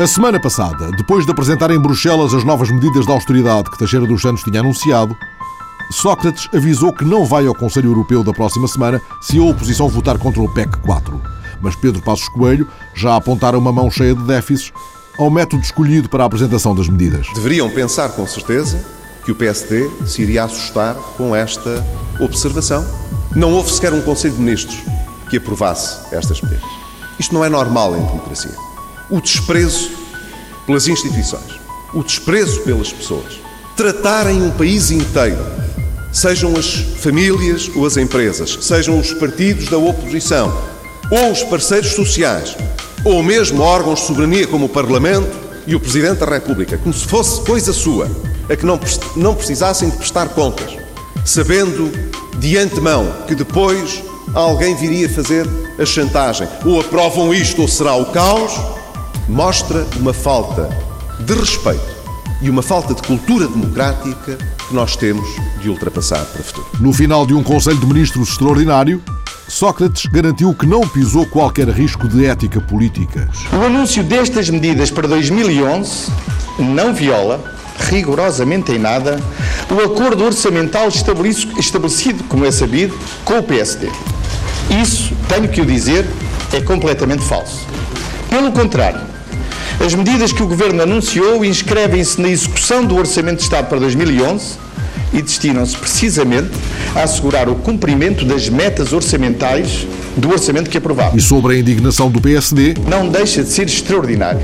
A semana passada, depois de apresentar em Bruxelas as novas medidas de austeridade que Teixeira dos Santos tinha anunciado, Sócrates avisou que não vai ao Conselho Europeu da próxima semana se a oposição votar contra o PEC 4. Mas Pedro Passos Coelho já apontara uma mão cheia de déficits ao método escolhido para a apresentação das medidas. Deveriam pensar com certeza que o PSD se iria assustar com esta observação. Não houve sequer um Conselho de Ministros que aprovasse estas medidas. Isto não é normal em democracia. O desprezo pelas instituições, o desprezo pelas pessoas, tratarem um país inteiro, sejam as famílias ou as empresas, sejam os partidos da oposição ou os parceiros sociais, ou mesmo órgãos de soberania como o Parlamento e o Presidente da República, como se fosse coisa sua, a que não, não precisassem de prestar contas, sabendo de antemão que depois alguém viria fazer a chantagem. Ou aprovam isto ou será o caos, mostra uma falta de respeito e uma falta de cultura democrática que nós temos de ultrapassar para o futuro. No final de um Conselho de Ministros extraordinário, Sócrates garantiu que não pisou qualquer risco de ética política. O anúncio destas medidas para 2011 não viola rigorosamente em nada o acordo orçamental estabelecido, como é sabido, com o PSD. Isso, tenho que o dizer, é completamente falso. Pelo contrário, as medidas que o Governo anunciou inscrevem-se na execução do Orçamento de Estado para 2011 e destinam-se precisamente a assegurar o cumprimento das metas orçamentais do orçamento que aprovado. E sobre a indignação do PSD? Não deixa de ser extraordinário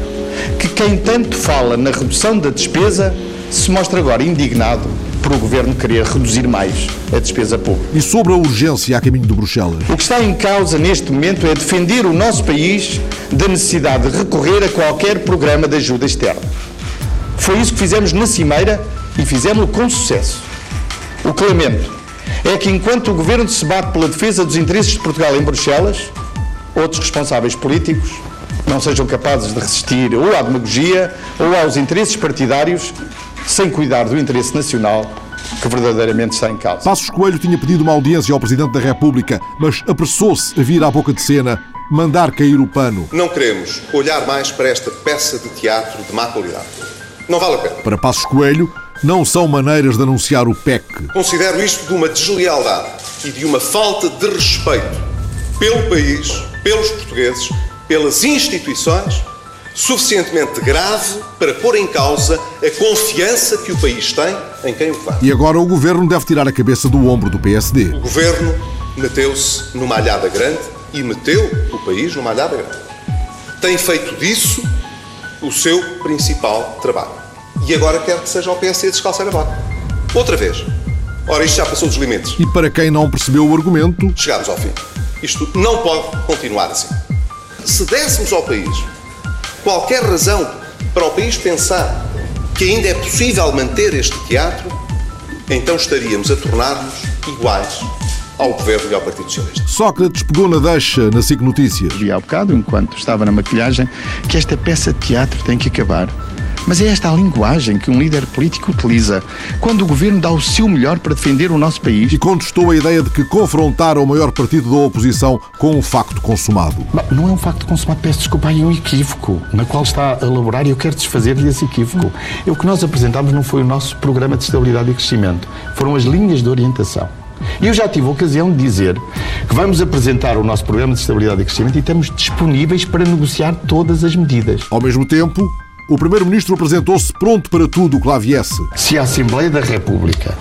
que quem tanto fala na redução da despesa se mostra agora indignado por o Governo querer reduzir mais a despesa pública. E sobre a urgência a caminho de Bruxelas? O que está em causa neste momento é defender o nosso país da necessidade de recorrer a qualquer programa de ajuda externa. Foi isso que fizemos na Cimeira e fizemos-lo com sucesso. O que lamento é que enquanto o Governo se bate pela defesa dos interesses de Portugal em Bruxelas, outros responsáveis políticos não sejam capazes de resistir ou à demagogia ou aos interesses partidários sem cuidar do interesse nacional que verdadeiramente está em causa. Passos Coelho tinha pedido uma audiência ao Presidente da República, mas apressou-se a vir à boca de cena, mandar cair o pano. Não queremos olhar mais para esta peça de teatro de má qualidade. Não vale a pena. Para Passos Coelho, não são maneiras de anunciar o PEC. Considero isto de uma deslealdade e de uma falta de respeito pelo país, pelos portugueses, pelas instituições suficientemente grave para pôr em causa a confiança que o país tem em quem o faz. E agora o governo deve tirar a cabeça do ombro do PSD. O governo meteu-se numa alhada grande e meteu o país numa alhada grande. Tem feito disso o seu principal trabalho. E agora quer que seja o PSD descalçar a bota. Outra vez. Ora, isto já passou dos limites. E para quem não percebeu o argumento. Chegámos ao fim. Isto não pode continuar assim. Se dessemos ao país qualquer razão para o país pensar que ainda é possível manter este teatro, então estaríamos a tornar-nos iguais ao Governo e ao Partido Socialista. Sócrates pegou na deixa na SIC Notícias. Vi há bocado, enquanto estava na maquilhagem, que esta peça de teatro tem que acabar. Mas é esta a linguagem que um líder político utiliza quando o governo dá o seu melhor para defender o nosso país. E contestou a ideia de que confrontar o maior partido da oposição com um facto consumado. Não é um facto consumado, peço desculpa, é um equívoco na qual está a elaborar e eu quero desfazer-lhe esse equívoco. E o que nós apresentámos não foi o nosso programa de estabilidade e crescimento, foram as linhas de orientação. E eu já tive a ocasião de dizer que vamos apresentar o nosso programa de estabilidade e crescimento e estamos disponíveis para negociar todas as medidas. Ao mesmo tempo, o Primeiro-Ministro apresentou-se pronto para tudo o que lá viesse. Se a Assembleia da República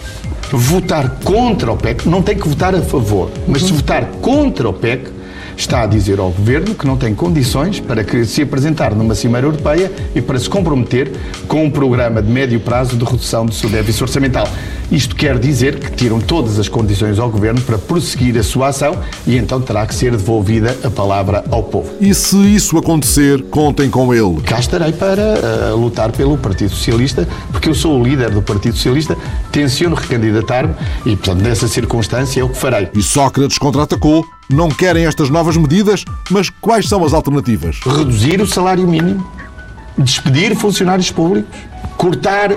votar contra o PEC, não tem que votar a favor, mas se votar contra o PEC, está a dizer ao Governo que não tem condições para se apresentar numa Cimeira Europeia e para se comprometer com um programa de médio prazo de redução do seu déficit orçamental. Isto quer dizer que tiram todas as condições ao Governo para prosseguir a sua ação e então terá que ser devolvida a palavra ao povo. E se isso acontecer, contem com ele. Cá estarei para uh, lutar pelo Partido Socialista, porque eu sou o líder do Partido Socialista, tenciono recandidatar-me e, portanto, nessa circunstância é o que farei. E Sócrates contra-atacou não querem estas novas medidas, mas quais são as alternativas? Reduzir o salário mínimo, despedir funcionários públicos, cortar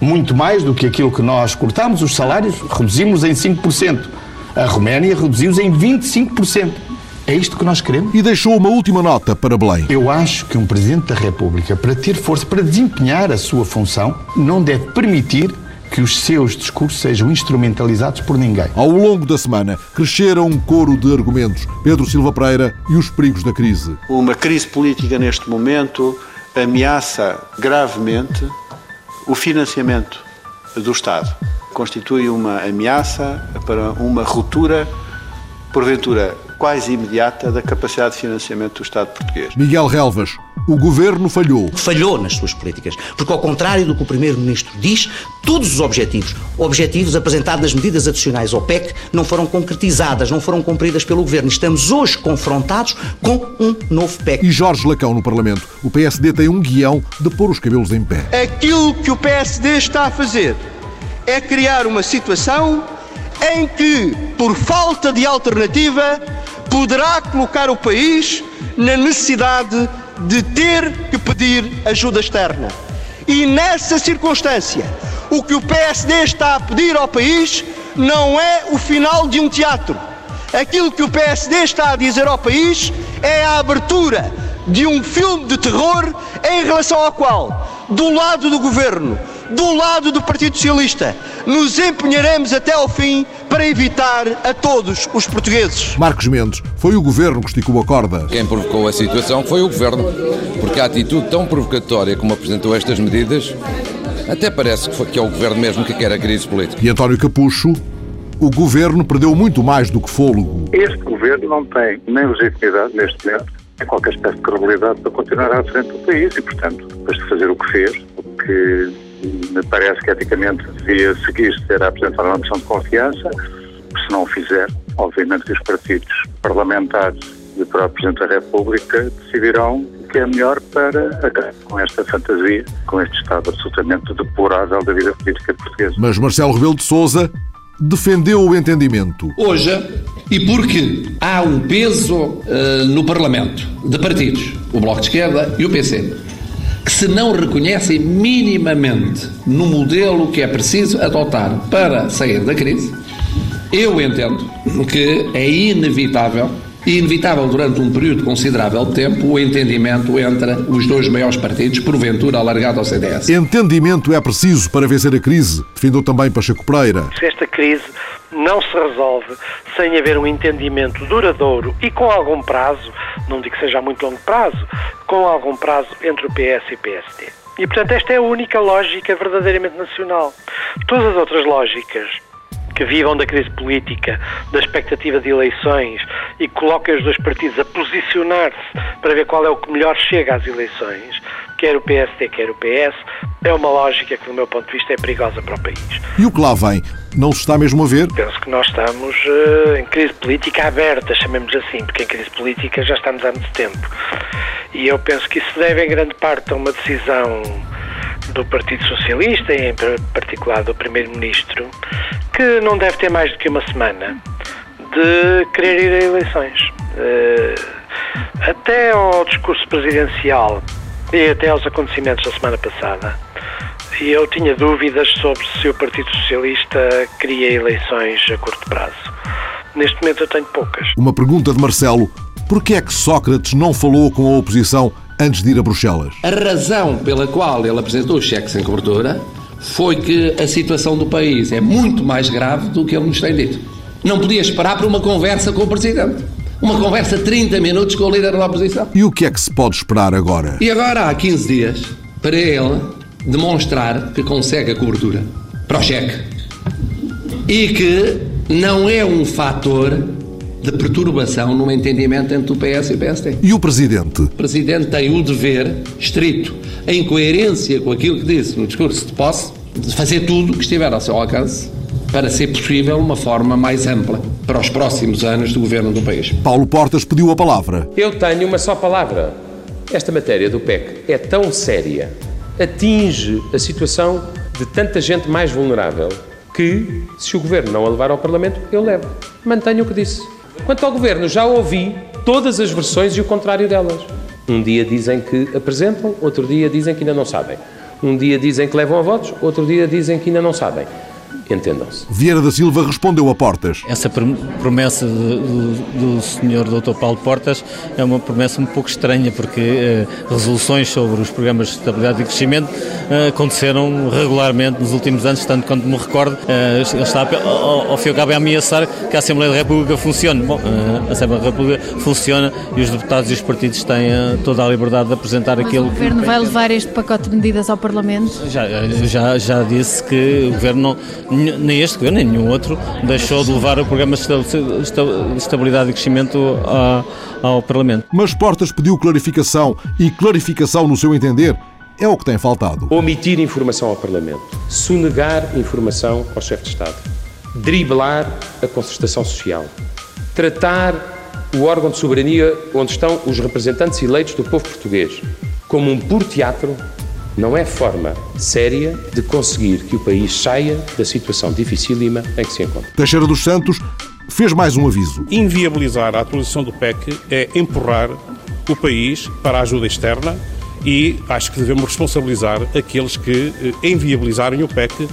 muito mais do que aquilo que nós cortamos os salários, reduzimos em 5%. A Roménia reduziu-os em 25%. É isto que nós queremos? E deixou uma última nota para Belém. Eu acho que um Presidente da República, para ter força, para desempenhar a sua função, não deve permitir que os seus discursos sejam instrumentalizados por ninguém. Ao longo da semana, cresceram um coro de argumentos. Pedro Silva Pereira e os perigos da crise. Uma crise política neste momento ameaça gravemente o financiamento do Estado. Constitui uma ameaça para uma ruptura, porventura quase imediata, da capacidade de financiamento do Estado português. Miguel Relvas, o governo falhou. Falhou nas suas políticas. Porque, ao contrário do que o Primeiro-Ministro diz, todos os objetivos, objetivos apresentados nas medidas adicionais ao PEC, não foram concretizadas, não foram cumpridas pelo governo. Estamos hoje confrontados com um novo PEC. E Jorge Lacão no Parlamento. O PSD tem um guião de pôr os cabelos em pé. Aquilo que o PSD está a fazer é criar uma situação em que, por falta de alternativa, poderá colocar o país na necessidade de ter que pedir ajuda externa. E nessa circunstância, o que o PSD está a pedir ao país não é o final de um teatro. Aquilo que o PSD está a dizer ao país é a abertura de um filme de terror em relação ao qual, do lado do governo, do lado do Partido Socialista, nos empenharemos até ao fim para evitar a todos os portugueses. Marcos Mendes, foi o governo que esticou a corda. Quem provocou a situação foi o governo, porque a atitude tão provocatória como apresentou estas medidas, até parece que, foi, que é o governo mesmo que quer a crise política. E António Capucho, o governo perdeu muito mais do que fôlego. Este governo não tem nem legitimidade neste momento, nem qualquer espécie de credibilidade para continuar à frente do país e, portanto, depois de fazer o que fez, o que me parece que eticamente devia seguir-se ter a apresentar uma moção de confiança, se não o fizer, obviamente que os partidos parlamentares e o próprio Presidente da República decidirão o que é melhor para acabar com esta fantasia, com este estado absolutamente deplorável da vida política portuguesa. Mas Marcelo Rebelo de Sousa defendeu o entendimento. Hoje, e porque há um peso uh, no Parlamento de partidos, o Bloco de Esquerda e o PC, que se não reconhecem minimamente no modelo que é preciso adotar para sair da crise, eu entendo que é inevitável e inevitável durante um período considerável de tempo o entendimento entre os dois maiores partidos, porventura alargado ao CDS. Entendimento é preciso para vencer a crise, defendeu também Pacheco Pereira. Esta crise não se resolve sem haver um entendimento duradouro e com algum prazo, não digo que seja a muito longo prazo, com algum prazo entre o PS e o PSD. E, portanto, esta é a única lógica verdadeiramente nacional. Todas as outras lógicas que vivam da crise política, da expectativa de eleições e que coloquem os dois partidos a posicionar-se para ver qual é o que melhor chega às eleições, quer o PSD, quer o PS, é uma lógica que, do meu ponto de vista, é perigosa para o país. E o que lá vem? Não se está mesmo a ver? Penso que nós estamos uh, em crise política aberta, chamemos assim, porque em crise política já estamos há muito tempo. E eu penso que isso deve, em grande parte, a uma decisão do Partido Socialista, e em particular do Primeiro-Ministro, que não deve ter mais do que uma semana de querer ir a eleições. Uh, até ao discurso presidencial e até aos acontecimentos da semana passada. Eu tinha dúvidas sobre se o Partido Socialista queria eleições a curto prazo. Neste momento eu tenho poucas. Uma pergunta de Marcelo. Por que é que Sócrates não falou com a oposição antes de ir a Bruxelas? A razão pela qual ele apresentou o cheque sem cobertura foi que a situação do país é muito mais grave do que ele nos tem dito. Não podia esperar para uma conversa com o Presidente. Uma conversa de 30 minutos com o líder da oposição. E o que é que se pode esperar agora? E agora há 15 dias para ele demonstrar que consegue a cobertura para o cheque. E que não é um fator de perturbação no entendimento entre o PS e o PSD. E o Presidente? O Presidente tem o dever estrito, em coerência com aquilo que disse no discurso de posse, de fazer tudo o que estiver ao seu alcance para ser possível uma forma mais ampla para os próximos anos do governo do país. Paulo Portas pediu a palavra. Eu tenho uma só palavra. Esta matéria do PEC é tão séria, atinge a situação de tanta gente mais vulnerável, que, se o governo não a levar ao Parlamento, eu levo. Mantenho o que disse. Quanto ao governo, já ouvi todas as versões e o contrário delas. Um dia dizem que apresentam, outro dia dizem que ainda não sabem. Um dia dizem que levam a votos, outro dia dizem que ainda não sabem. Entendam-se. Vieira da Silva respondeu a Portas. Essa promessa do, do senhor Dr. Paulo Portas é uma promessa um pouco estranha, porque eh, resoluções sobre os programas de estabilidade e crescimento eh, aconteceram regularmente nos últimos anos, tanto quanto me recordo, eh, ele está ao, ao fim e ao cabo a ameaçar que a Assembleia da República funcione. Bom, eh, a Assembleia da República funciona e os deputados e os partidos têm eh, toda a liberdade de apresentar Mas aquilo o Governo que... vai levar este pacote de medidas ao Parlamento? Já, já, já disse que o Governo, não, nem este Governo, nem nenhum outro, deixou de levar o programa de estabilidade e crescimento ao Parlamento. Mas Portas pediu clarificação e clarificação, no seu entender, é o que tem faltado. Omitir informação ao Parlamento, sonegar informação ao chefe de Estado, driblar a concertação social, tratar o órgão de soberania onde estão os representantes eleitos do povo português como um puro teatro não é forma séria de conseguir que o país saia da situação dificílima em que se encontra. Teixeira dos Santos fez mais um aviso. Inviabilizar a atualização do PEC é empurrar o país para a ajuda externa e acho que devemos responsabilizar aqueles que eh, inviabilizarem o PEC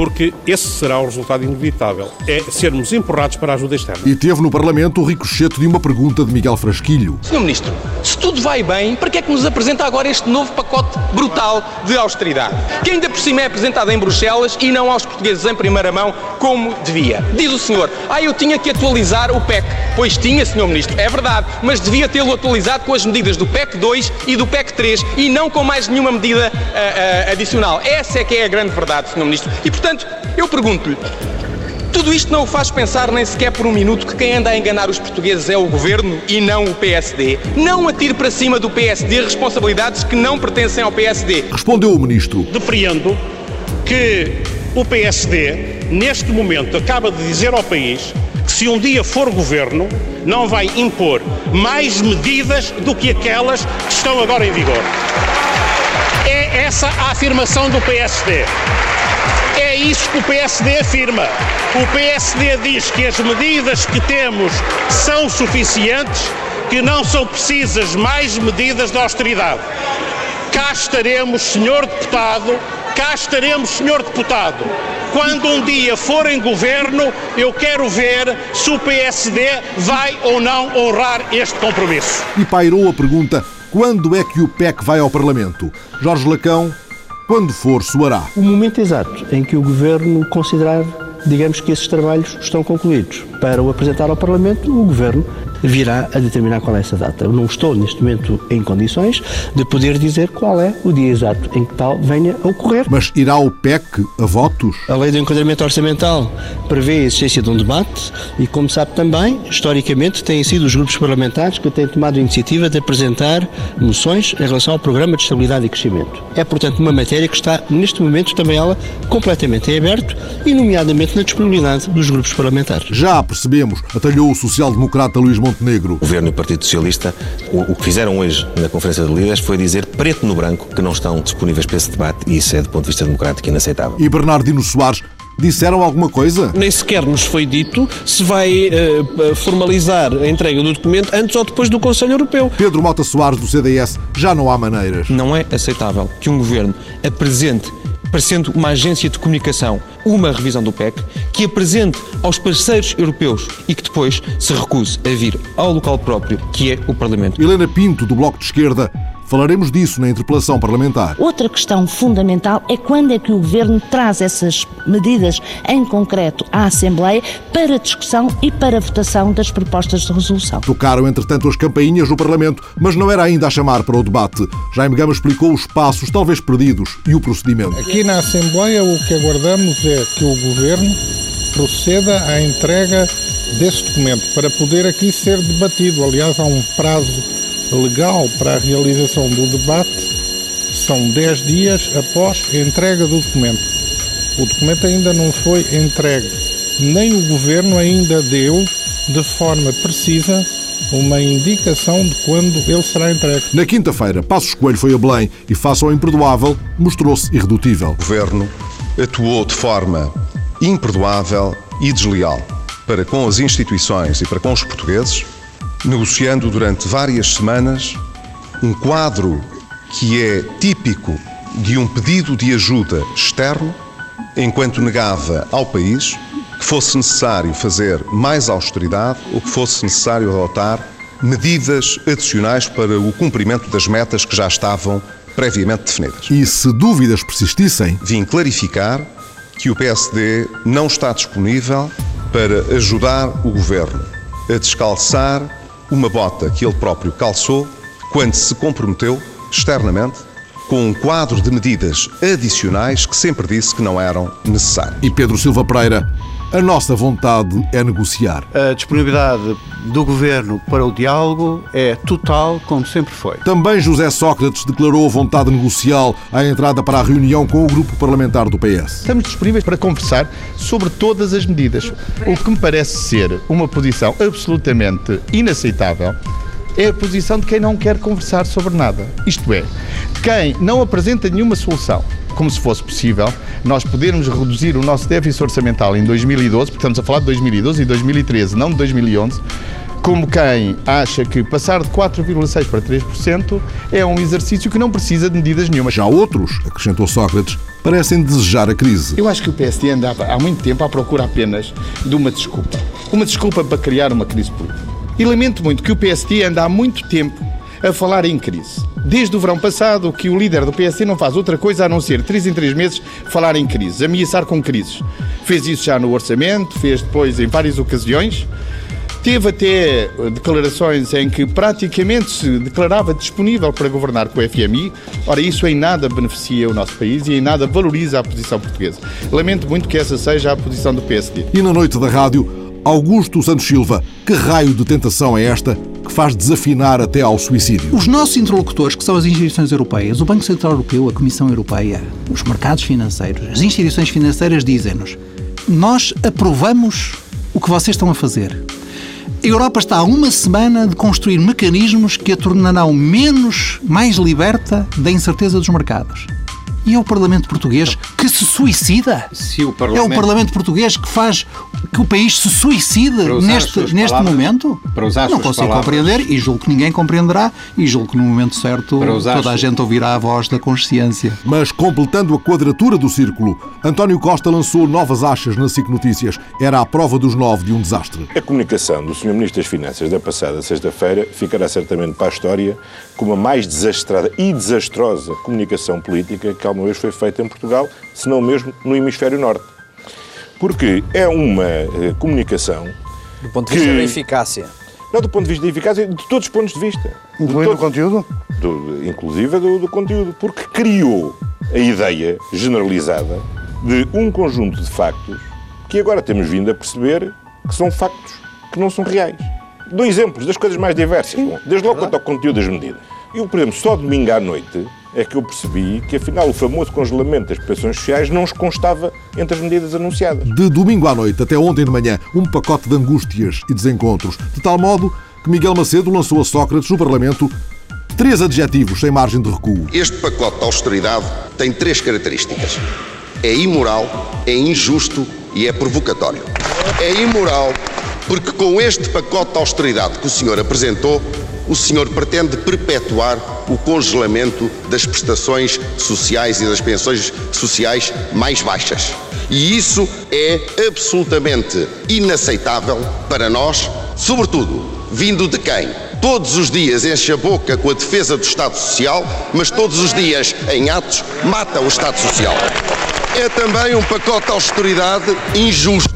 porque esse será o resultado inevitável. É sermos empurrados para a ajuda externa. E teve no Parlamento o ricochete de uma pergunta de Miguel Frasquilho. Senhor Ministro, se tudo vai bem, para que é que nos apresenta agora este novo pacote brutal de austeridade? Que ainda por cima é apresentado em Bruxelas e não aos portugueses em primeira mão, como devia. Diz o senhor, ah, eu tinha que atualizar o PEC. Pois tinha, Senhor Ministro, é verdade, mas devia tê-lo atualizado com as medidas do PEC 2 e do PEC 3 e não com mais nenhuma medida uh, uh, adicional. Essa é que é a grande verdade, Senhor Ministro. E, portanto, eu pergunto-lhe, tudo isto não o faz pensar nem sequer por um minuto que quem anda a enganar os portugueses é o governo e não o PSD? Não atire para cima do PSD responsabilidades que não pertencem ao PSD. Respondeu o ministro. Depreendo que o PSD, neste momento, acaba de dizer ao país que se um dia for governo, não vai impor mais medidas do que aquelas que estão agora em vigor. É essa a afirmação do PSD. Isso que o PSD afirma. O PSD diz que as medidas que temos são suficientes, que não são precisas mais medidas de austeridade. Cá estaremos, senhor deputado, cá estaremos, senhor deputado. Quando um dia for em governo, eu quero ver se o PSD vai ou não honrar este compromisso. E pairou a pergunta: quando é que o PEC vai ao Parlamento? Jorge Lacão, quando for, soará. O momento exato em que o Governo considerar, digamos que esses trabalhos estão concluídos. Para o apresentar ao Parlamento, o Governo virá a determinar qual é essa data. Eu não estou, neste momento, em condições de poder dizer qual é o dia exato em que tal venha a ocorrer. Mas irá o PEC a votos? A Lei do Enquadramento Orçamental prevê a existência de um debate e, como sabe também, historicamente, têm sido os grupos parlamentares que têm tomado a iniciativa de apresentar moções em relação ao Programa de Estabilidade e Crescimento. É, portanto, uma matéria que está, neste momento, também ela completamente em aberto e, nomeadamente, na disponibilidade dos grupos parlamentares. Já percebemos, atalhou o social-democrata Luís Montenegro. O Governo e o Partido Socialista, o, o, que fizeram hoje na Conferência de Líderes foi dizer preto no branco que não estão disponíveis para esse debate e isso é, do ponto de vista democrático, inaceitável. E Bernardino Soares disseram alguma coisa? Nem sequer nos foi dito se vai uh, formalizar a entrega do documento antes ou depois do Conselho Europeu. Pedro Mota Soares, do CDS, já não há maneiras. Não é aceitável que um governo apresente parecendo uma agência de comunicação, uma revisão do PEC, que apresente aos parceiros europeus e que depois se recuse a vir ao local próprio, que é o Parlamento. Helena Pinto, do Bloco de Esquerda, Falaremos disso na interpelação parlamentar. Outra questão fundamental é quando é que o Governo traz essas medidas em concreto à Assembleia para discussão e para votação das propostas de resolução. Tocaram, entretanto, as campainhas no Parlamento, mas não era ainda a chamar para o debate. Jaime Gama explicou os passos, talvez perdidos, e o procedimento. Aqui na Assembleia o que aguardamos é que o Governo proceda à entrega desse documento para poder aqui ser debatido. Aliás, há um prazo legal para a realização do debate são 10 dias após a entrega do documento. O documento ainda não foi entregue, nem o Governo ainda deu de forma precisa uma indicação de quando ele será entregue. Na quinta-feira, Passos Coelho foi a Belém e, face ao imperdoável, mostrou-se irredutível. O Governo atuou de forma imperdoável e desleal para com as instituições e para com os portugueses, negociando durante várias semanas um quadro que é típico de um pedido de ajuda externo enquanto negava ao país que fosse necessário fazer mais austeridade ou que fosse necessário adotar medidas adicionais para o cumprimento das metas que já estavam previamente definidas. E se dúvidas persistissem, vim clarificar que o PSD não está disponível para ajudar o governo a descalçar uma bota que ele próprio calçou quando se comprometeu externamente com um quadro de medidas adicionais que sempre disse que não eram necessárias. E Pedro Silva Pereira, a nossa vontade é negociar. A disponibilidade do governo para o diálogo é total, como sempre foi. Também José Sócrates declarou a vontade negocial à entrada para a reunião com o grupo parlamentar do PS. Estamos disponíveis para conversar sobre todas as medidas. O que me parece ser uma posição absolutamente inaceitável é a posição de quem não quer conversar sobre nada. Isto é, quem não apresenta nenhuma solução, como se fosse possível, nós podermos reduzir o nosso déficit orçamental em 2012, porque estamos a falar de 2012 e 2013, não de 2011, como quem acha que passar de 4,6% para 3% é um exercício que não precisa de medidas nenhuma. Já outros, acrescentou Sócrates, parecem desejar a crise. Eu acho que o PSD andava há muito tempo à procura apenas de uma desculpa. Uma desculpa para criar uma crise política. E lamento muito que o PSD anda há muito tempo a falar em crise. Desde o verão passado, que o líder do PSD não faz outra coisa a não ser, três em três meses, falar em crises, ameaçar com crises. Fez isso já no orçamento, fez depois em várias ocasiões. Teve até declarações em que praticamente se declarava disponível para governar com o FMI. Ora, isso em nada beneficia o nosso país e em nada valoriza a posição portuguesa. Lamento muito que essa seja a posição do PSD. E na noite da rádio, Augusto Santos Silva, que raio de tentação é esta que faz desafinar até ao suicídio? Os nossos interlocutores, que são as instituições europeias, o Banco Central Europeu, a Comissão Europeia, os mercados financeiros, as instituições financeiras dizem-nos: nós aprovamos o que vocês estão a fazer. A Europa está há uma semana de construir mecanismos que a tornarão menos, mais liberta da incerteza dos mercados. E é o Parlamento Português que se suicida. Se o Parlamento... É o Parlamento Português que faz que o país se suicide neste, neste palavras, momento. Para usar Não consigo palavras. compreender e julgo que ninguém compreenderá e julgo que no momento certo toda a gente ouvirá a voz da consciência. Mas completando a quadratura do círculo, António Costa lançou novas achas na SIC Notícias. Era a prova dos nove de um desastre. A comunicação do Sr. Ministro das Finanças da passada sexta-feira ficará certamente para a história como a mais desastrada e desastrosa comunicação política que alguma vez foi feita em Portugal, se não mesmo no hemisfério norte. Porque é uma eh, comunicação. Do ponto de vista que- da eficácia. Não do ponto de vista da eficácia, de todos os pontos de vista. Incluindo o conteúdo? Do, inclusive do, do conteúdo. Porque criou a ideia generalizada de um conjunto de factos que agora temos vindo a perceber que são factos que não são reais. Dou exemplos das coisas mais diversas. Bom, desde logo quanto ao conteúdo das medidas. Eu, por exemplo, só domingo à noite é que eu percebi que, afinal, o famoso congelamento das prestações sociais não os constava entre as medidas anunciadas. De domingo à noite até ontem de manhã, um pacote de angústias e desencontros, de tal modo que Miguel Macedo lançou a Sócrates no Parlamento três adjetivos sem margem de recuo. Este pacote de austeridade tem três características: é imoral, é injusto e é provocatório. É imoral porque, com este pacote de austeridade que o senhor apresentou, o senhor pretende perpetuar o congelamento das prestações sociais e das pensões sociais mais baixas. E isso é absolutamente inaceitável para nós, sobretudo vindo de quem todos os dias enche a boca com a defesa do Estado Social, mas todos os dias, em atos, mata o Estado Social. É também um pacote de austeridade injusto,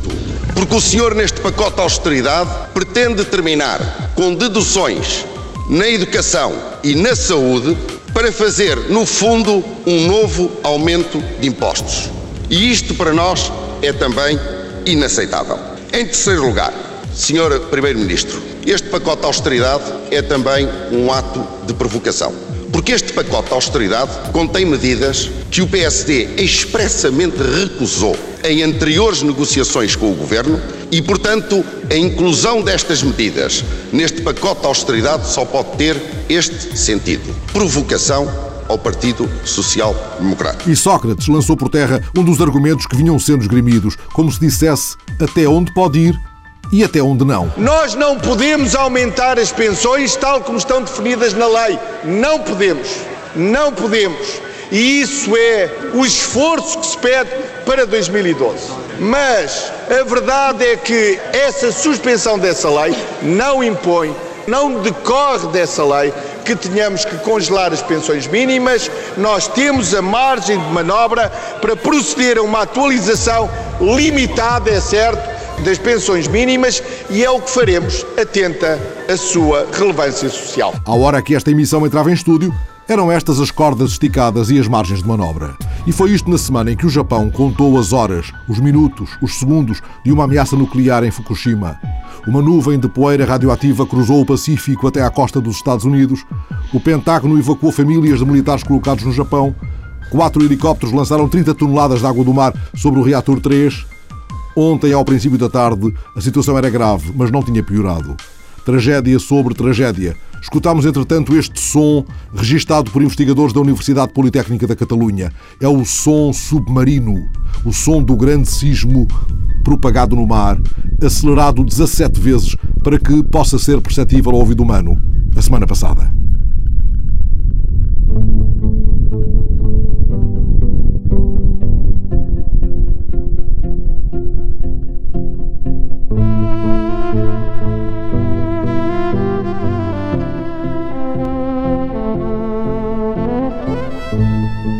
porque o senhor, neste pacote de austeridade, pretende terminar com deduções na educação e na saúde para fazer, no fundo, um novo aumento de impostos. E isto para nós é também inaceitável. Em terceiro lugar, Senhor Primeiro-Ministro, este pacote de austeridade é também um ato de provocação. Porque este pacote de austeridade contém medidas que o PSD expressamente recusou em anteriores negociações com o Governo e, portanto, a inclusão destas medidas neste pacote de austeridade só pode ter este sentido: provocação ao Partido Social Democrático. E Sócrates lançou por terra um dos argumentos que vinham sendo esgrimidos, como se dissesse até onde pode ir e até onde não. Nós não podemos aumentar as pensões tal como estão definidas na lei. Não podemos. Não podemos. E isso é o esforço que se pede para 2012. Mas a verdade é que essa suspensão dessa lei não impõe, não decorre dessa lei que tenhamos que congelar as pensões mínimas, nós temos a margem de manobra para proceder a uma atualização limitada, é certo, das pensões mínimas e é o que faremos, atenta à sua relevância social. À hora que esta emissão entrava em estúdio, eram estas as cordas esticadas e as margens de manobra. E foi isto na semana em que o Japão contou as horas, os minutos, os segundos de uma ameaça nuclear em Fukushima. Uma nuvem de poeira radioativa cruzou o Pacífico até à costa dos Estados Unidos. O Pentágono evacuou famílias de militares colocados no Japão. Quatro helicópteros lançaram 30 toneladas de água do mar sobre o reator 3. Ontem, ao princípio da tarde, a situação era grave, mas não tinha piorado. Tragédia sobre tragédia. Escutámos, entretanto, este som registado por investigadores da Universidade Politécnica da Catalunha. É o som submarino, o som do grande sismo propagado no mar, acelerado 17 vezes para que possa ser perceptível ao ouvido humano, a semana passada.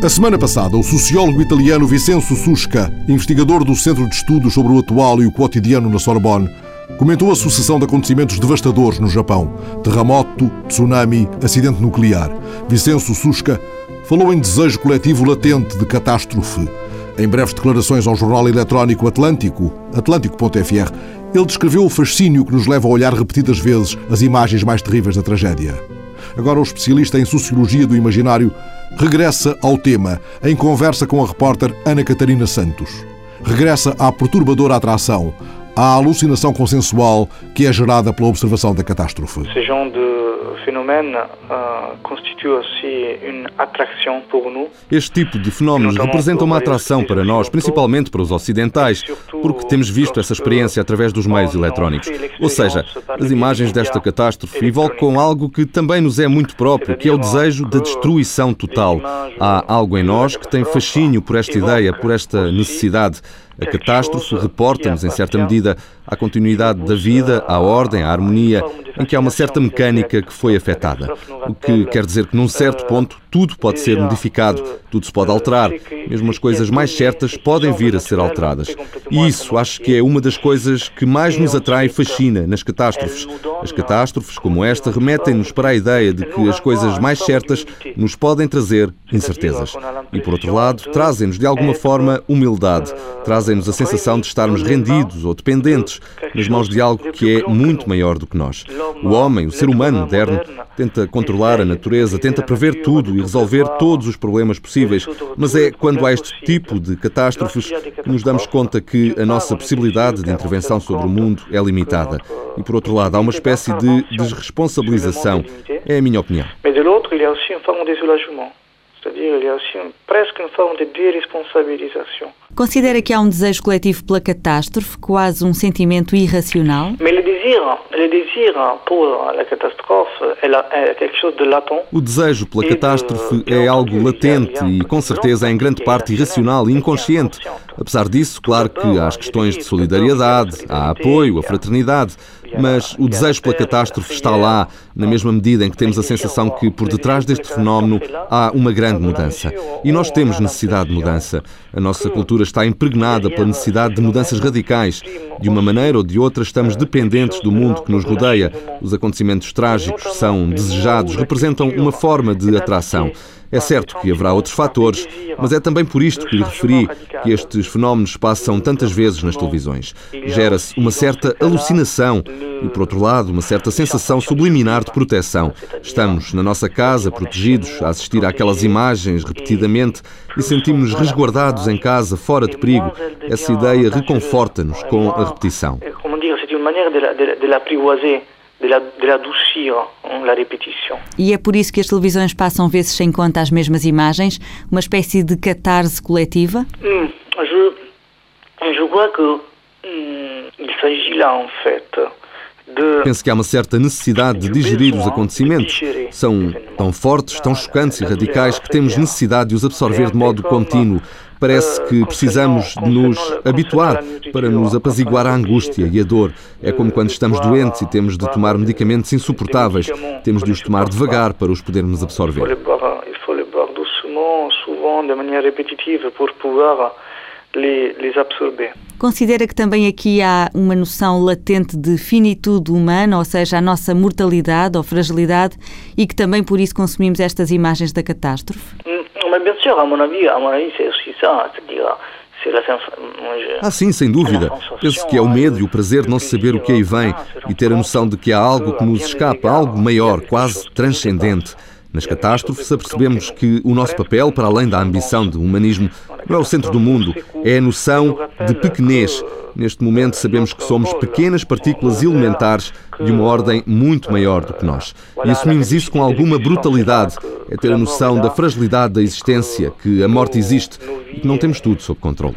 A semana passada, o sociólogo italiano Vincenzo Susca, investigador do Centro de Estudos sobre o Atual e o Cotidiano na Sorbonne, comentou a sucessão de acontecimentos devastadores no Japão: terremoto, tsunami, acidente nuclear. Vincenzo Susca falou em desejo coletivo latente de catástrofe. Em breves declarações ao jornal eletrónico Atlântico, atlântico.fr, ele descreveu o fascínio que nos leva a olhar repetidas vezes as imagens mais terríveis da tragédia. Agora, o especialista em Sociologia do Imaginário regressa ao tema em conversa com a repórter Ana Catarina Santos. Regressa à perturbadora atração, à alucinação consensual que é gerada pela observação da catástrofe. Ce genre de phénomène uh, constitue aussi une attraction pour nous. Este tipo de fenómenos representa uma atração para nós, principalmente para os ocidentais, porque temos visto essa experiência através dos meios eletrónicos. Ou seja, as imagens desta catástrofe evocam algo que também nos é muito próprio, que é o desejo da destruição total. Há algo em nós que tem fascínio por esta ideia, por esta necessidade. A catástrofe reporta-nos, em certa medida, à continuidade da vida, à ordem, à harmonia, em que há uma certa mecânica que foi afetada. O que quer dizer que, num certo ponto, tudo pode ser modificado, tudo se pode alterar, mesmo as coisas mais certas podem vir a ser alteradas. E isso acho que é uma das coisas que mais nos atrai e fascina nas catástrofes. As catástrofes, como esta, remetem-nos para a ideia de que as coisas mais certas nos podem trazer incertezas. E, por outro lado, trazem-nos de alguma forma humildade, trazem-nos a sensação de estarmos rendidos ou dependentes nas mãos de algo que é muito maior do que nós. O homem, o ser humano moderno, tenta controlar a natureza, tenta prever tudo e resolver todos os problemas possíveis, mas é quando há este tipo de catástrofes que nos damos conta que a nossa possibilidade de intervenção sobre o mundo é limitada. E, por outro lado, há uma espécie de desresponsabilização. É a minha opinião. Mas de l'autre, il y a aussi une forme de soulagement. C'est-à-dire, il y a aussi une, presque une forme de déresponsabilisation. Considera que há um desejo coletivo pela catástrofe, quase um sentimento irracional? O desejo pela catástrofe é algo latente e, com certeza, é em grande parte irracional e inconsciente. Apesar disso, claro que há as questões de solidariedade, há apoio, a fraternidade, mas o desejo pela catástrofe está lá, na mesma medida em que temos a sensação que, por detrás deste fenómeno, há uma grande mudança. E nós temos necessidade de mudança. A nossa cultura está impregnada pela necessidade de mudanças radicais. De uma maneira ou de outra, estamos dependentes do mundo que nos rodeia. Os acontecimentos trágicos são desejados, representam uma forma de atração. É certo que haverá outros fatores, mas é também por isto que lhe referi que estes fenómenos passam tantas vezes nas televisões. Gera-se uma certa alucinação e, por outro lado, uma certa sensação subliminar de proteção. Estamos na nossa casa, protegidos, a assistir àquelas imagens repetidamente e sentimos-nos resguardados em casa, fora de perigo. Essa ideia reconforta-nos com a repetição. Comment dire, c'est une manière de la- la- de de la- de la répétition. E é por isso que as televisões passam vezes sem conta as mesmas imagens, uma espécie de catarse coletiva? Hmm, Je, je crois que hmm, il s'agit là en fait Penso que há uma certa necessidade de digerir os acontecimentos. São tão fortes, tão chocantes e radicais que temos necessidade de os absorver de modo contínuo. Parece que precisamos de nos habituar para nos apaziguar a angústia e a dor. É como quando estamos doentes e temos de tomar medicamentos insuportáveis. Temos de os tomar devagar para os podermos absorver. souvent de manière répétitive pour pouvoir les, les absorber. Considera que também aqui há uma noção latente de finitude humana, ou seja, a nossa mortalidade ou fragilidade, e que também por isso consumimos estas imagens da catástrofe? Mas, bien sûr, à mon avis, à mon avis, c'est aussi ça, c'est-à-dire ah, sim, sem dúvida. Penso que é o medo e o prazer de não saber o que aí vem e ter a noção de que há algo que nos escapa, algo maior, quase transcendente. Nas catástrofes, apercebemos que o nosso papel, para além da ambição de humanismo, não é o centro do mundo, é a noção de pequenez. Neste momento, sabemos que somos pequenas partículas elementares de uma ordem muito maior do que nós. E assumimos isso com alguma brutalidade. É ter a noção da fragilidade da existência, que a morte existe e que não temos tudo sob controle.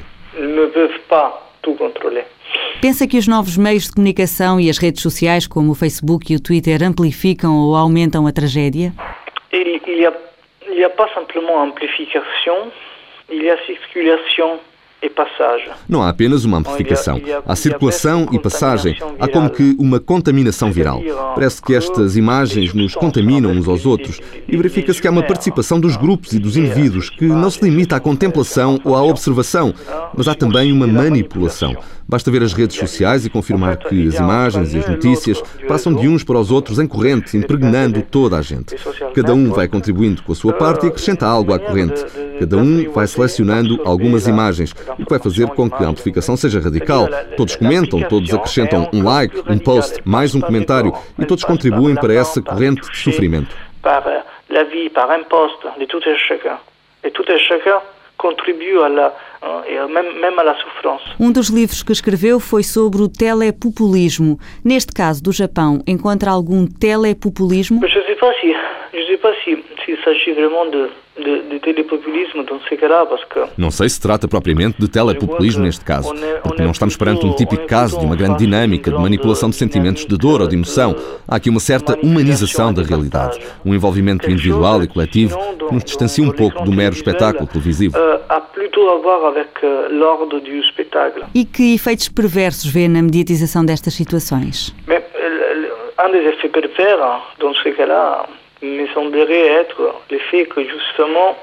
Pensa que os novos meios de comunicação e as redes sociais, como o Facebook e o Twitter, amplificam ou aumentam a tragédia? il n'y a, il a pas simplement amplification, il y a circulation. Não há apenas uma amplificação. Há circulação e passagem. Há como que uma contaminação viral. Parece que estas imagens nos contaminam uns aos outros e verifica-se que há uma participação dos grupos e dos indivíduos que não se limita à contemplação ou à observação, mas há também uma manipulação. Basta ver as redes sociais e confirmar que as imagens e as notícias passam de uns para os outros em corrente, impregnando toda a gente. Cada um vai contribuindo com a sua parte e acrescenta algo à corrente. Cada um vai selecionando algumas imagens, o que vai fazer com que a amplificação seja radical. Todos comentam, todos acrescentam um like, um post, mais um comentário e todos contribuem para essa corrente de sofrimento. De chacun. Chacun contribue à la um dos livros que escreveu foi sobre o telepopulismo. Neste caso do Japão, encontra algum telepopulismo? Eu não sei se, não sei se, se s'agit vraiment de de, de telepopulismo, então se Não sei se trata propriamente de telepopulismo neste caso, porque não estamos perante um típico caso de uma grande dinâmica de manipulação de sentimentos de dor ou de emoção. Há aqui uma certa humanização da realidade, um envolvimento individual e coletivo que nos distancia um pouco do mero espetáculo televisivo. E que efeitos perversos vê na mediatização destas situações? Um dos efeitos perversos, dans ce cas-là, me semblerait être le fait que justement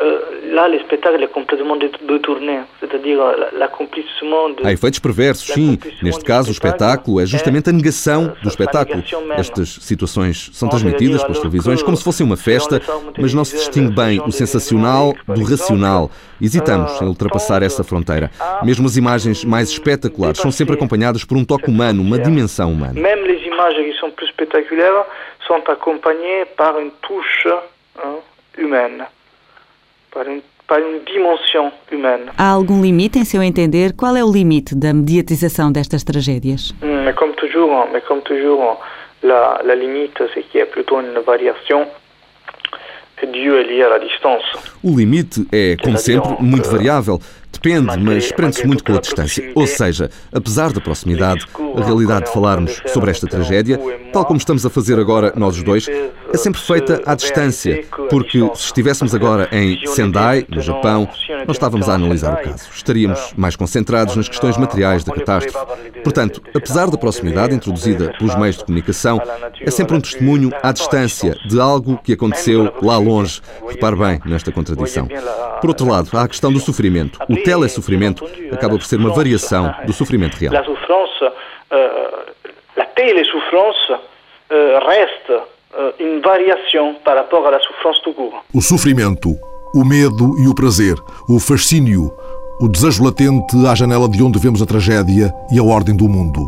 euh, là, le spectacle est complètement détourné, c'est-à-dire l'accomplissement de... Há efeitos perversos, sim. Neste caso, o espetáculo é justamente a negação do espetáculo. Estas situações são transmitidas pelas televisões como se fosse uma festa, mas não se distingue bem o sensacional do racional. Hesitamos em ultrapassar essa fronteira. Mesmo as imagens mais espetaculares são sempre acompanhadas por um toque humano, uma dimensão humana. Mesmo as imagens que são mais espetaculares sont accompagnés par une touche hein, humaine, par une, par une dimension humaine. Há algum limite, em seu entender? Qual é o limite da mediatização destas tragédias? Mais comme toujours, mais comme toujours la, la limite, c'est qu'il y a plutôt une variation o limite é, como sempre, muito variável. Depende, mas prende-se muito com a distância. Ou seja, apesar da proximidade, a realidade de falarmos sobre esta tragédia, tal como estamos a fazer agora nós os dois, é sempre feita à distância, porque se estivéssemos agora em Sendai, no Japão, não estávamos a analisar o caso. Estaríamos mais concentrados nas questões materiais da catástrofe. Portanto, apesar da proximidade introduzida pelos meios de comunicação, é sempre um testemunho à distância de algo que aconteceu lá longe. Repare bem nesta contradição. Por outro lado, há a questão do sofrimento. O telesofrimento acaba por ser uma variação do sofrimento real. A souffrance, a telesouffrance resta uma variação para rapport à souffrance tout court. O sofrimento, o medo e o prazer, o fascínio, o desejo latente à janela de onde vemos a tragédia e a ordem do mundo,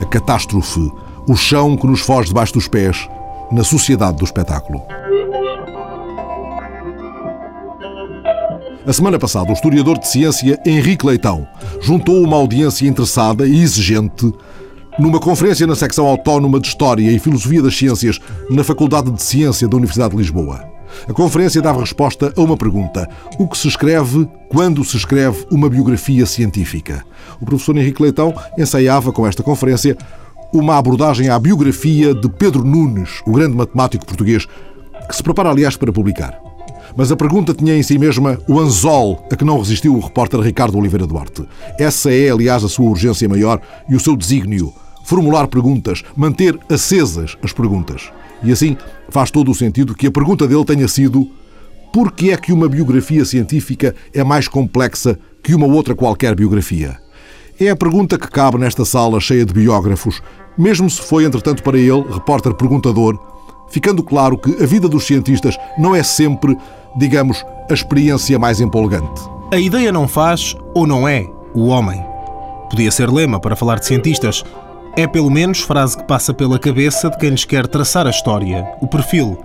a catástrofe, o chão que nos foge debaixo dos pés, na sociedade do espetáculo. A semana passada, o historiador de ciência Henrique Leitão juntou uma audiência interessada e exigente numa conferência na secção autónoma de História e Filosofia das Ciências na Faculdade de Ciência da Universidade de Lisboa. A conferência dava resposta a uma pergunta: o que se escreve quando se escreve uma biografia científica? O professor Henrique Leitão ensaiava com esta conferência uma abordagem à biografia de Pedro Nunes, o grande matemático português, que se prepara, aliás, para publicar. Mas a pergunta tinha em si mesma o anzol a que não resistiu o repórter Ricardo Oliveira Duarte. Essa é, aliás, a sua urgência maior e o seu desígnio. Formular perguntas, manter acesas as perguntas. E assim faz todo o sentido que a pergunta dele tenha sido por que é que uma biografia científica é mais complexa que uma outra qualquer biografia? É a pergunta que cabe nesta sala cheia de biógrafos, mesmo se foi, entretanto, para ele, repórter perguntador, ficando claro que a vida dos cientistas não é sempre, digamos, a experiência mais empolgante. A ideia não faz ou não é o homem. Podia ser lema para falar de cientistas. É pelo menos frase que passa pela cabeça de quem lhes quer traçar a história, o perfil.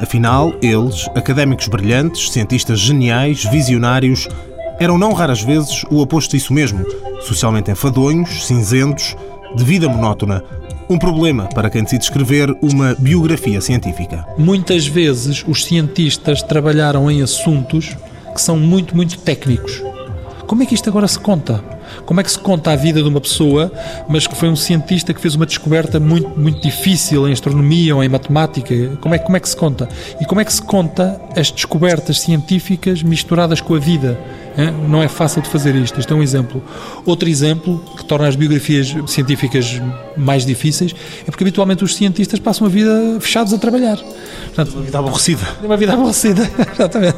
Afinal, eles, académicos brilhantes, cientistas geniais, visionários, eram não raras vezes o oposto disso mesmo, socialmente enfadonhos, cinzentos, de vida monótona. Um problema para quem decide escrever uma biografia científica. Muitas vezes os cientistas trabalharam em assuntos que são muito, muito técnicos. Como é que isto agora se conta? Como é que se conta a vida de uma pessoa, mas que foi um cientista que fez uma descoberta muito, muito difícil em astronomia ou em matemática? Como é, como é que se conta? E como é que se conta as descobertas científicas misturadas com a vida? Não é fácil de fazer isto. Isto é um exemplo. Outro exemplo que torna as biografias científicas mais difíceis é porque habitualmente os cientistas passam a vida fechados a trabalhar. Portanto, uma vida aborrecida. Uma vida aborrecida, exatamente.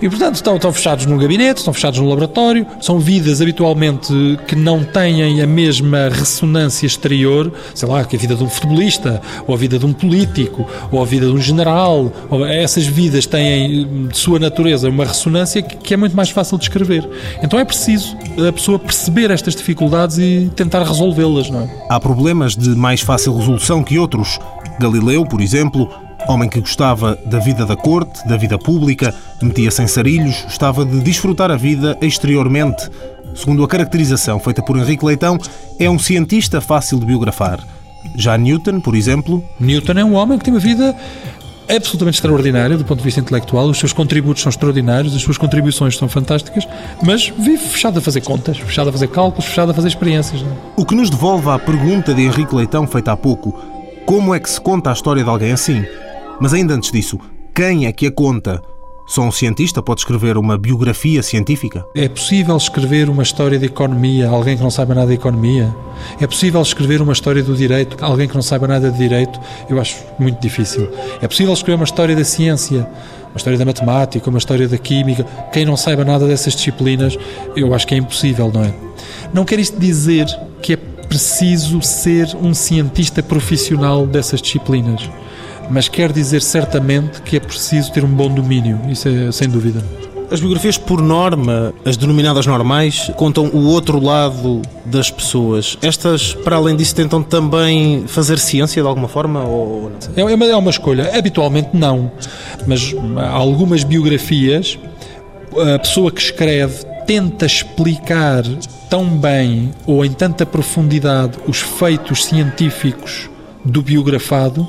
E portanto estão, estão fechados num gabinete, estão fechados no laboratório, são vidas habitualmente que não têm a mesma ressonância exterior, sei lá, que a vida de um futebolista, ou a vida de um político, ou a vida de um general. essas vidas têm, de sua natureza, uma ressonância que, que é muito mais fácil de escrever. Então é preciso a pessoa perceber estas dificuldades e tentar resolvê-las, não é? Há problemas de mais fácil resolução que outros. Galileu, por exemplo, homem que gostava da vida da corte, da vida pública, metia-se em sarilhos, gostava de desfrutar a vida exteriormente. Segundo a caracterização feita por Henrique Leitão, é um cientista fácil de biografar. Já Newton, por exemplo. Newton é um homem que tem uma vida absolutamente extraordinária do ponto de vista intelectual, os seus contributos são extraordinários, as suas contribuições são fantásticas, mas vive fechado a fazer contas, fechado a fazer cálculos, fechado a fazer experiências. Não? É? O que nos devolve à pergunta de Henrique Leitão feita há pouco: como é que se conta a história de alguém assim? Mas ainda antes disso, quem é que a conta? Só um cientista pode escrever uma biografia científica? É possível escrever uma história de economia, alguém que não saiba nada de economia? É possível escrever uma história do direito, alguém que não saiba nada de direito? Eu acho muito difícil. É possível escrever uma história da ciência, uma história da matemática, uma história da química? Quem não saiba nada dessas disciplinas, eu acho que é impossível, não é? Não quer isto dizer que é preciso ser um cientista profissional dessas disciplinas mas quer dizer certamente que é preciso ter um bom domínio, isso é sem dúvida. As biografias, por norma, as denominadas normais, contam o outro lado das pessoas. Estas, para além disso, tentam também fazer ciência de alguma forma ou não? É uma, é uma escolha. Habitualmente não, mas algumas biografias, a pessoa que escreve tenta explicar tão bem ou em tanta profundidade os feitos científicos do biografado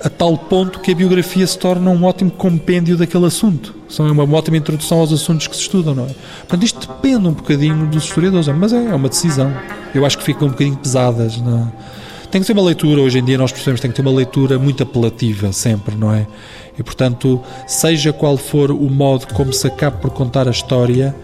a tal ponto que a biografia se torna um ótimo compêndio daquele assunto. São uma ótima introdução aos assuntos que se estudam, não é? Portanto, isto depende um bocadinho dos historiadores, mas é, é uma decisão. Eu acho que ficam um bocadinho pesadas, não é? Tem que ter uma leitura, hoje em dia nós percebemos, tem que ter uma leitura muito apelativa sempre, não é? E, portanto, seja qual for o modo como se acaba por contar a história,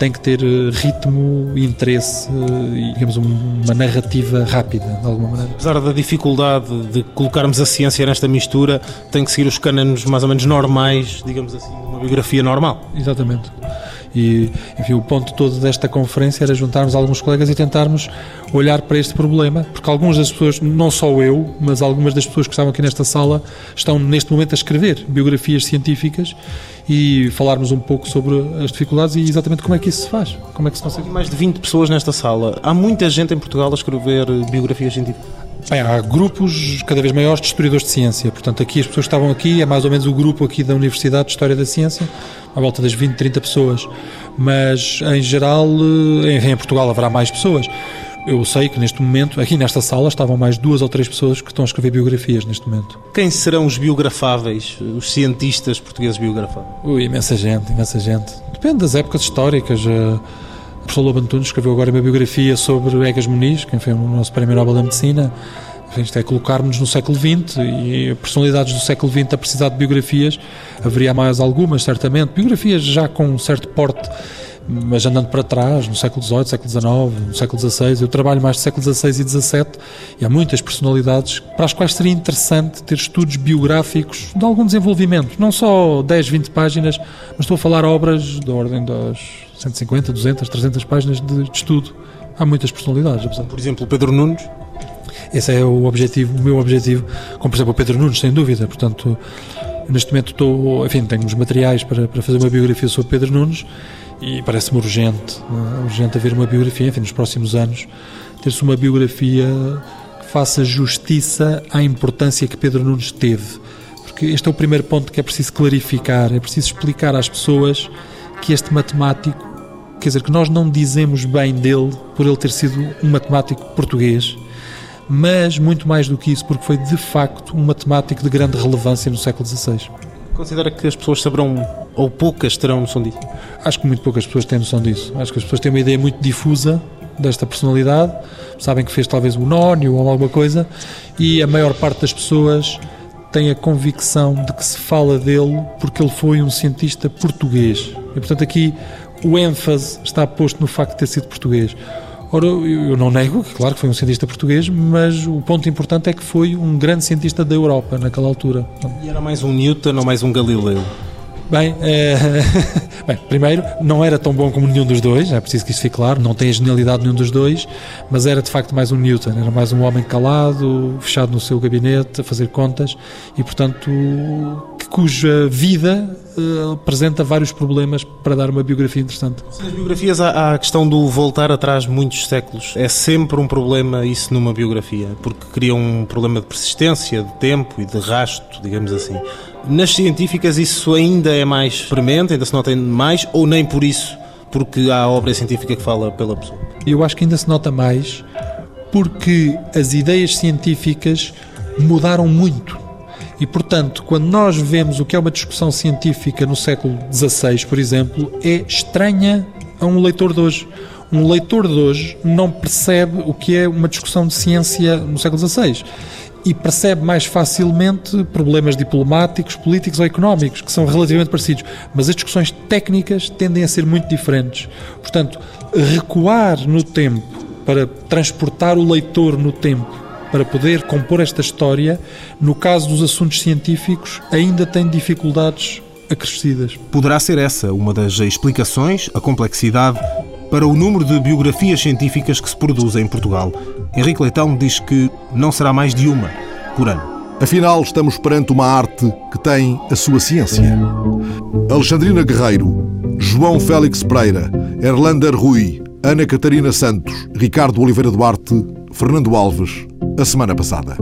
tem que ter eh, ritmo, interesse eh, e, digamos, uma narrativa rápida, de alguma maneira. Apesar da dificuldade de colocarmos a ciência nesta mistura, tem que seguir os cânones mais ou menos normais, digamos assim, de uma biografia normal. Exatamente. E, enfim, o ponto todo desta conferência era juntarmos alguns colegas e tentarmos olhar para este problema, porque algumas das pessoas, não só eu, mas algumas das pessoas que estavam aqui nesta sala, estão neste momento a escrever biografias científicas e falarmos um pouco sobre as dificuldades e exatamente como é que isso se faz, como é que se consegue. Mais de 20 pessoas nesta sala. Há muita gente em Portugal a escrever biografias científicas. Bem, há grupos cada vez maiores de historiadores de ciência. Portanto, aqui as pessoas que estavam aqui, é mais ou menos o grupo aqui da Universidade de História da Ciência, à volta das 20, 30 pessoas. Mas, em geral, eh, em Portugal haverá mais pessoas. Eu sei que neste momento, aqui nesta sala, estavam mais duas ou três pessoas que estão a escrever biografias neste momento. Quem serão os biografáveis, os cientistas portugueses biografáveis? Ui, imensa gente, imensa gente. Depende das épocas históricas. O professor Lobo Antunes escreveu agora uma biografia sobre Egas Muniz, quem foi o nosso Prémio Nobel da Medicina. Isto é colocarmos no século XX e personalidades do século XX a precisar de biografias, haveria mais algumas, certamente. Biografias já com um certo porte, mas andando para trás, no século XVIII, século XIX, no século XVI. Eu trabalho mais do século XVI e XVII e há muitas personalidades para as quais seria interessante ter estudos biográficos de algum desenvolvimento. Não só 10, 20 páginas, mas estou a falar obras da ordem das 150, 200, 300 páginas de, de estudo. Há muitas personalidades, apesar. Por exemplo, Pedro Nunes? Esse é o objetivo, o meu objetivo, como por exemplo o Pedro Nunes, sem dúvida. Portanto, neste momento estou, enfim, tenho os materiais para, para fazer uma biografia sobre Pedro Nunes e parece-me urgente, é? urgente haver uma biografia, enfim, nos próximos anos, ter-se uma biografia que faça justiça à importância que Pedro Nunes teve. Porque este é o primeiro ponto que é preciso clarificar, é preciso explicar às pessoas que este matemático, quer dizer, que nós não dizemos bem dele por ele ter sido um matemático português, mas muito mais do que isso, porque foi de facto um matemático de grande relevância no século XVI. Considera que as pessoas saberão, ou poucas terão noção disso? Acho que muito poucas pessoas têm noção disso. Acho que as pessoas têm uma ideia muito difusa desta personalidade, sabem que fez talvez o nónio ou alguma coisa, e a maior parte das pessoas tem a convicção de que se fala dele porque ele foi um cientista português. E portanto aqui o ênfase está posto no facto de ter sido português. Ora, eu não nego que, claro, que foi um cientista português, mas o ponto importante é que foi um grande cientista da Europa naquela altura. E era mais um Newton ou mais um Galileu? Bem, é... Bem, primeiro, não era tão bom como nenhum dos dois, é preciso que isso fique claro, não tem a genialidade de nenhum dos dois, mas era de facto mais um Newton, era mais um homem calado, fechado no seu gabinete, a fazer contas e, portanto, cuja vida uh, apresenta vários problemas para dar uma biografia interessante. Nas biografias há a questão do voltar atrás muitos séculos. É sempre um problema isso numa biografia, porque cria um problema de persistência, de tempo e de rasto, digamos assim. Nas científicas isso ainda é mais premente, ainda se nota mais, ou nem por isso, porque há a obra científica que fala pela pessoa? Eu acho que ainda se nota mais, porque as ideias científicas mudaram muito. E, portanto, quando nós vemos o que é uma discussão científica no século XVI, por exemplo, é estranha a um leitor de hoje. Um leitor de hoje não percebe o que é uma discussão de ciência no século XVI e percebe mais facilmente problemas diplomáticos, políticos ou económicos, que são relativamente parecidos, mas as discussões técnicas tendem a ser muito diferentes. Portanto, recuar no tempo para transportar o leitor no tempo para poder compor esta história, no caso dos assuntos científicos, ainda tem dificuldades acrescidas. Poderá ser essa uma das explicações, a complexidade, para o número de biografias científicas que se produzem em Portugal. Henrique Leitão diz que não será mais de uma por ano. Afinal, estamos perante uma arte que tem a sua ciência. Alexandrina Guerreiro, João Félix Pereira, Erlander Rui, Ana Catarina Santos, Ricardo Oliveira Duarte, Fernando Alves, a semana passada.